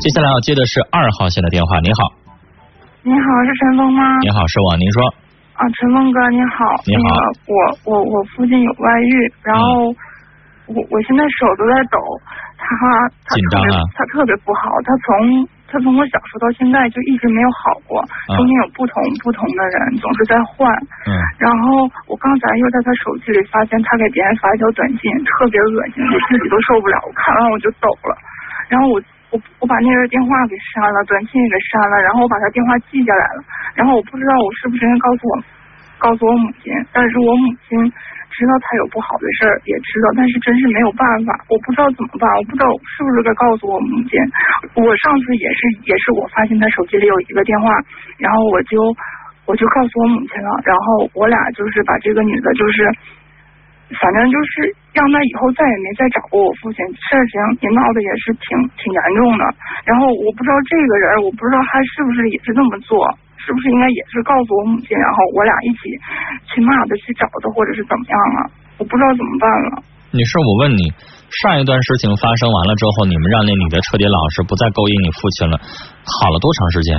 接下来要接的是二号线的电话，你好，你好，是陈峰吗？你好，是我，您说。啊，陈峰哥，你好。你好。我我我父亲有外遇，然后我我现在手都在抖，他他特别他特别不好，他从他从我小时候到现在就一直没有好过，中间有不同不同的人，总是在换。嗯。然后我刚才又在他手机里发现他给别人发一条短信，特别恶心，我自己都受不了，我看完我就抖了。然后我我我把那个电话给删了，短信也给删了，然后我把他电话记下来了。然后我不知道我是不是应该告诉我告诉我母亲，但是我母亲知道他有不好的事儿，也知道，但是真是没有办法，我不知道怎么办，我不知道是不是该告诉我母亲。我上次也是也是我发现他手机里有一个电话，然后我就我就告诉我母亲了，然后我俩就是把这个女的，就是。反正就是让他以后再也没再找过我父亲，事情也闹得也是挺挺严重的。然后我不知道这个人，我不知道他是不是也是那么做，是不是应该也是告诉我母亲，然后我俩一起去骂他，去找他，或者是怎么样啊？我不知道怎么办了。女士，我问你，上一段事情发生完了之后，你们让那女的彻底老实，不再勾引你父亲了，好了多长时间？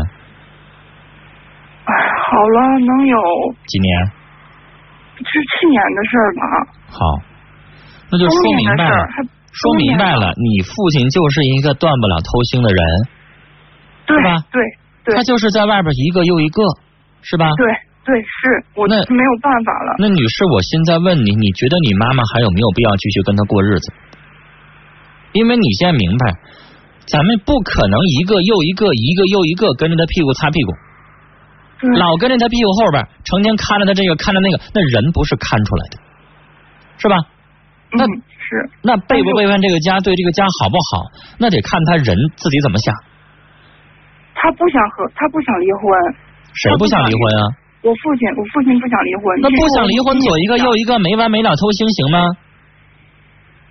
哎，好了，能有几年？是去年的事儿吧？好，那就说明白了，说明白了，你父亲就是一个断不了偷腥的人，对吧？对对，他就是在外边一个又一个，是吧？对对，是我那没有办法了。那女士，我现在问你，你觉得你妈妈还有没有必要继续跟他过日子？因为你现在明白，咱们不可能一个又一个，一个又一个跟着他屁股擦屁股。老跟着他屁股后边，成天看着他这个看着那个，那人不是看出来的，是吧？那是那背不背叛这个家，对这个家好不好？那得看他人自己怎么想。他不想和他不想离婚。谁不想离婚啊？我父亲，我父亲不想离婚。那不想离婚，左一个右一个，没完没了偷腥行吗？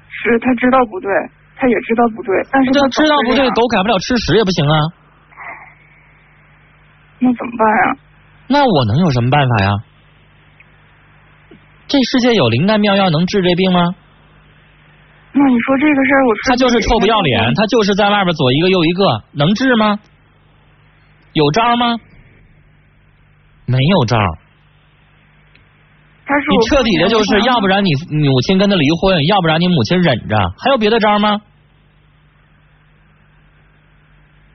是他知道不对，他也知道不对，但是他知道不对，狗改不了吃屎也不行啊。那怎么办呀？那我能有什么办法呀？这世界有灵丹妙药能治这病吗？那你说这个事儿，我他就是臭不要脸，他就是在外边左一个右一个，能治吗？有招吗？没有招。你彻底的就是要不然你母亲跟他离婚，要不然你母亲忍着，还有别的招吗？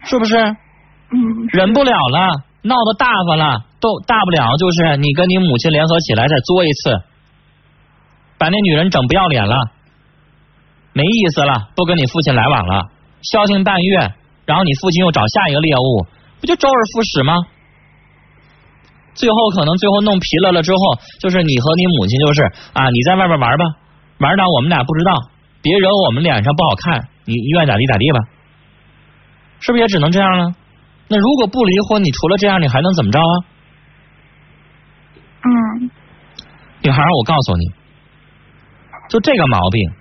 是不是？嗯。忍不了了。闹得大发了，都大不了就是你跟你母亲联合起来再作一次，把那女人整不要脸了，没意思了，不跟你父亲来往了，消停半月，然后你父亲又找下一个猎物，不就周而复始吗？最后可能最后弄疲了了之后，就是你和你母亲就是啊，你在外边玩吧，玩到我们俩不知道，别惹我们脸上不好看，你愿咋地咋地吧，是不是也只能这样了？那如果不离婚，你除了这样，你还能怎么着啊？嗯，女孩，我告诉你，就这个毛病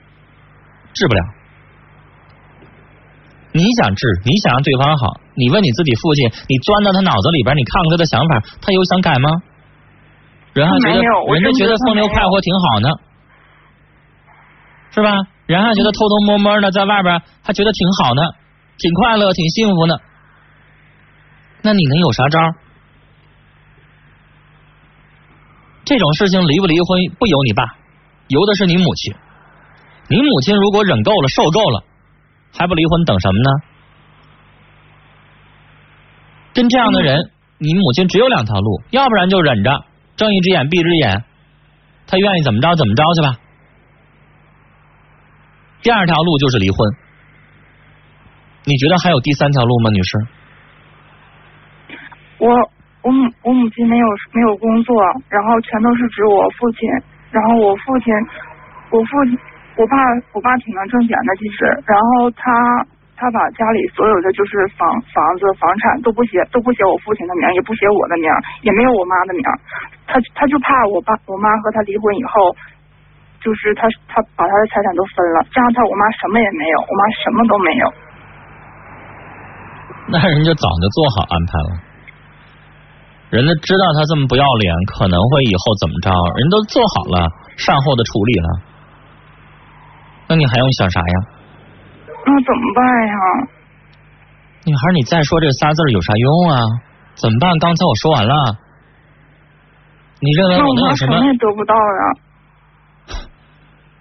治不了。你想治，你想让对方好，你问你自己父亲，你钻到他脑子里边，你看看他的想法，他有想改吗？人还觉得人家觉得风流快活挺好呢，是吧？人还觉得偷偷摸摸的在外边还觉得挺好呢，挺快乐，挺幸福呢。那你能有啥招？这种事情离不离婚不由你爸，由的是你母亲。你母亲如果忍够了、受够了，还不离婚，等什么呢？跟这样的人，你母亲只有两条路，要不然就忍着，睁一只眼闭一只眼，他愿意怎么着怎么着去吧。第二条路就是离婚。你觉得还有第三条路吗，女士？我我母我母亲没有没有工作，然后全都是指我父亲，然后我父亲我父亲我爸我爸挺能挣钱的其实，然后他他把家里所有的就是房房子房产都不写都不写我父亲的名，也不写我的名，也没有我妈的名，他他就怕我爸我妈和他离婚以后，就是他他把他的财产都分了，这样他我妈什么也没有，我妈什么都没有。那人家早就做好安排了。人家知道他这么不要脸，可能会以后怎么着？人都做好了善后的处理了，那你还用想啥呀？那怎么办呀？女孩，你再说这仨字有啥用啊？怎么办？刚才我说完了。你认为我能有什么？妈什么也得不到呀。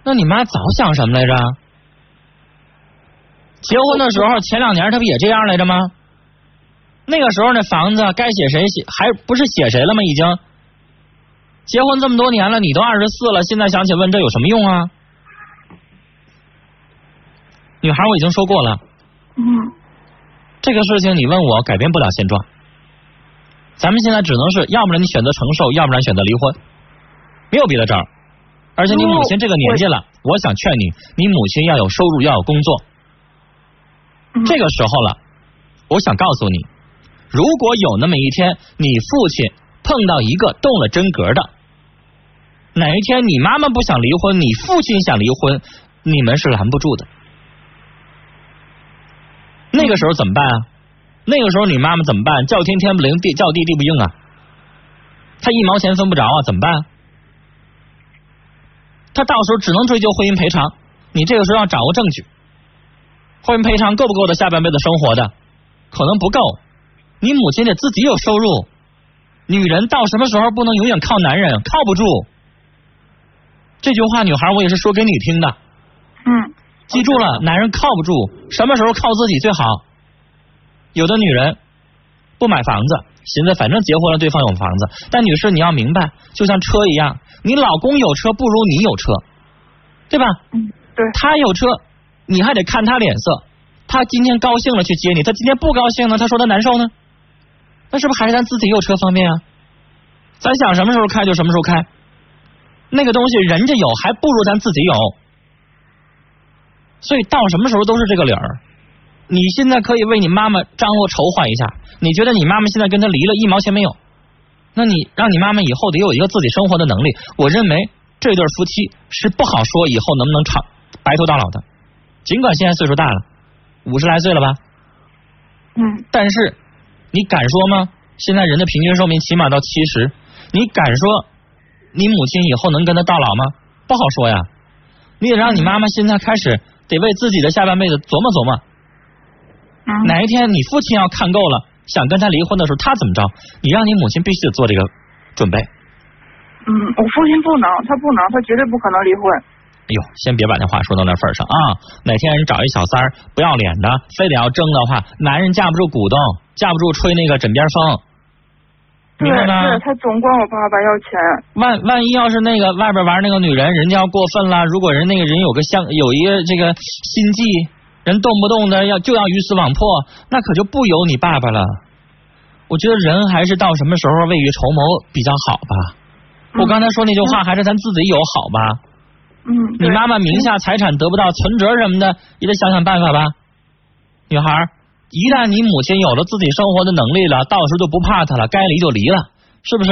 那你妈早想什么来着？结婚的时候前两年她不也这样来着吗？那个时候那房子该写谁写，还不是写谁了吗？已经结婚这么多年了，你都二十四了，现在想起问这有什么用啊？女孩，我已经说过了，嗯这个事情你问我改变不了现状。咱们现在只能是要不然你选择承受，要不然选择离婚，没有别的招儿。而且你母亲这个年纪了，我想劝你，你母亲要有收入，要有工作。嗯这个时候了，我想告诉你，如果有那么一天，你父亲碰到一个动了真格的，哪一天你妈妈不想离婚，你父亲想离婚，你们是拦不住的。那个时候怎么办啊？那个时候你妈妈怎么办？叫天天不灵，地叫地地不应啊！他一毛钱分不着啊，怎么办？他到时候只能追究婚姻赔偿。你这个时候要掌握证据，婚姻赔偿够不够他下半辈子生活的？可能不够。你母亲得自己有收入。女人到什么时候不能永远靠男人？靠不住。这句话，女孩我也是说给你听的。嗯记住了，男人靠不住，什么时候靠自己最好？有的女人不买房子，寻思反正结婚了对方有房子，但女士你要明白，就像车一样，你老公有车不如你有车，对吧？嗯，对，他有车，你还得看他脸色。他今天高兴了去接你，他今天不高兴呢，他说他难受呢，那是不是还是咱自己有车方便啊？咱想什么时候开就什么时候开，那个东西人家有还不如咱自己有，所以到什么时候都是这个理儿。你现在可以为你妈妈张罗筹划一下，你觉得你妈妈现在跟他离了一毛钱没有？那你让你妈妈以后得有一个自己生活的能力。我认为这对夫妻是不好说以后能不能长白头到老的。尽管现在岁数大了，五十来岁了吧，嗯但是你敢说吗？现在人的平均寿命起码到七十，你敢说你母亲以后能跟他到老吗？不好说呀。你得让你妈妈现在开始得为自己的下半辈子琢磨琢磨。嗯，哪一天你父亲要看够了，想跟他离婚的时候，他怎么着？你让你母亲必须得做这个准备。嗯，我父亲不能，他不能，他绝对不可能离婚。哎呦，先别把那话说到那份儿上啊！哪天人找一小三儿不要脸的，非得要争的话，男人架不住鼓动，架不住吹那个枕边风，对？他总管我爸爸要钱。万万一要是那个外边玩那个女人，人家要过分了，如果人那个人有个相有一个这个心计，人动不动的要就要鱼死网破，那可就不由你爸爸了。我觉得人还是到什么时候未雨绸缪比较好吧。我刚才说那句话，还是咱自己有好吧。嗯，你妈妈名下财产得不到，存折什么的也得想想办法吧。女孩儿，一旦你母亲有了自己生活的能力了，到时候就不怕她了，该离就离了，是不是？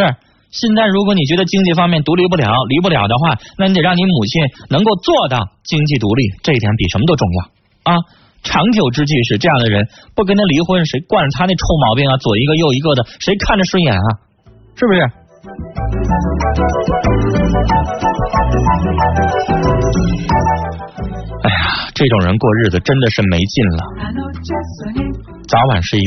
现在如果你觉得经济方面独立不了，离不了的话，那你得让你母亲能够做到经济独立，这一点比什么都重要啊！长久之计是这样的人，不跟他离婚，谁惯着他那臭毛病啊？左一个右一个的，谁看着顺眼啊？是不是？哎呀，这种人过日子真的是没劲了，早晚是一个。